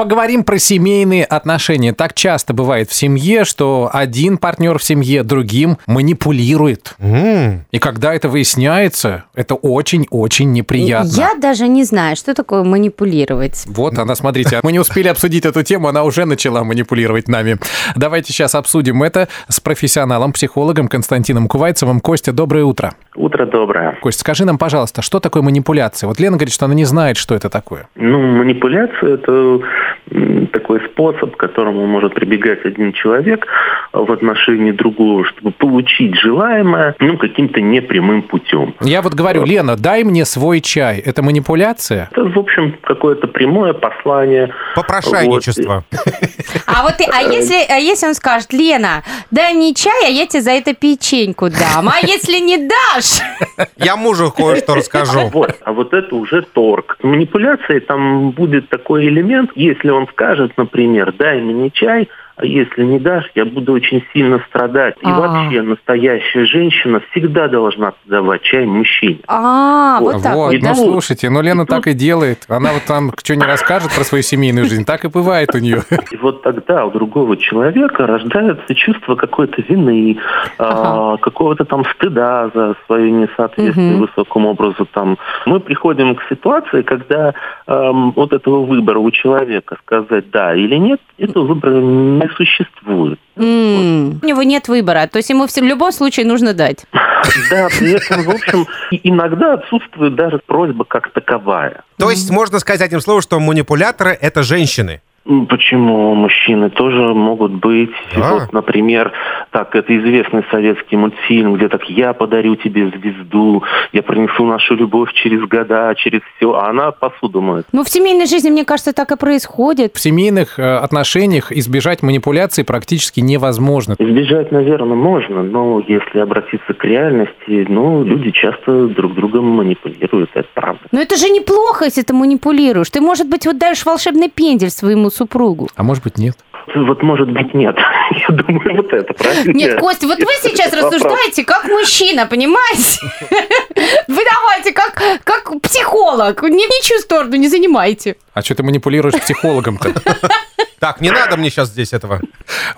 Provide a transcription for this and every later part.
Поговорим про семейные отношения. Так часто бывает в семье, что один партнер в семье другим манипулирует. М, И когда это выясняется, это очень-очень неприятно. Я даже не знаю, что такое манипулировать. Вот она, смотрите, мы не успели обсудить эту тему, она уже начала манипулировать нами. Давайте сейчас обсудим это с профессионалом, психологом Константином Кувайцевым. Костя, доброе утро. Утро доброе. Кость, скажи нам, пожалуйста, что такое манипуляция? Вот Лена говорит, что она не знает, что это такое. Ну, манипуляция – это такой способ, к которому может прибегать один человек в отношении другого, чтобы получить желаемое, ну, каким-то непрямым путем. Я вот говорю, Лена, дай мне свой чай. Это манипуляция? Это, в общем, какое-то прямое послание. Попрошайничество. А вот а если, а если он скажет, Лена, дай мне чай, а я тебе за это печеньку дам. А если не дашь? Я мужу кое-что расскажу. Вот, а вот это уже торг. В манипуляции там будет такой элемент, если он скажет, например, дай мне чай, если не дашь, я буду очень сильно страдать. И А. вообще настоящая женщина всегда должна давать чай мужчине. А, вот так вот, вот, ну да? слушайте, ну Лена так и делает. Она вот там что не расскажет про свою семейную жизнь, так и бывает у нее. И вот тогда у другого человека рождается чувство какой-то вины, а, какого-то там стыда за свое несоответствие Мгм. высокому образу. Там. Мы приходим к ситуации, когда ам, вот этого выбора у человека сказать да или нет, этого выбора не существует. М, У него нет выбора, то есть ему в любом случае нужно дать. Да, при этом, в общем, иногда отсутствует даже просьба как таковая. То есть можно сказать одним словом, что манипуляторы – это женщины. Почему мужчины тоже могут быть? Да. Вот, например, так, это известный советский мультфильм, где так «я подарю тебе звезду, я принесу нашу любовь через года, через все», а она посуду моет. Ну, в семейной жизни, мне кажется, так и происходит. В семейных э, отношениях избежать манипуляций практически невозможно. Избежать, наверное, можно, но если обратиться к реальности, ну, люди часто друг другом манипулируют, это правда. Но это же неплохо, если ты манипулируешь. Ты, может быть, вот даешь волшебный пендель своему супругу. А может быть, нет. Вот, может быть, нет. Я думаю, вот это правильно. Нет, Костя, вот вы сейчас рассуждаете как мужчина, понимаете? Вы давайте как, как психолог. Ни, ничью сторону не занимайте. А что ты манипулируешь психологом-то? Так, не надо мне сейчас здесь этого.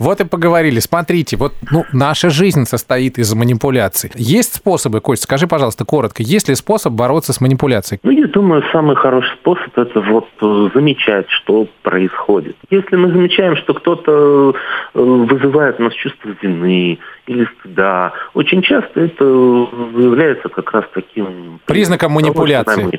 Вот и поговорили. Смотрите, вот ну, наша жизнь состоит из манипуляций. Есть способы, Кость, скажи, пожалуйста, коротко, есть ли способ бороться с манипуляцией? Ну, я думаю, самый хороший способ это вот э, замечать, что происходит. Если мы замечаем, что кто-то э, вызывает у нас чувство вины или стыда, очень часто это является как раз таким Признаком манипуляции.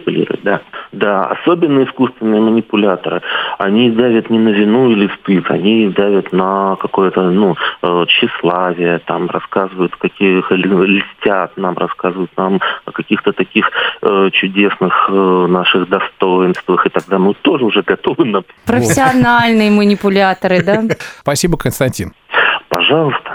Да, да. Особенно искусственные манипуляторы. Они давят не на вину или стыд, они давят на какое-то, ну, э, тщеславие, там рассказывают, каких льстят, нам рассказывают нам о каких-то таких э, чудесных э, наших достоинствах, и тогда мы тоже уже готовы на... Профессиональные манипуляторы, да? Спасибо, Константин. Пожалуйста.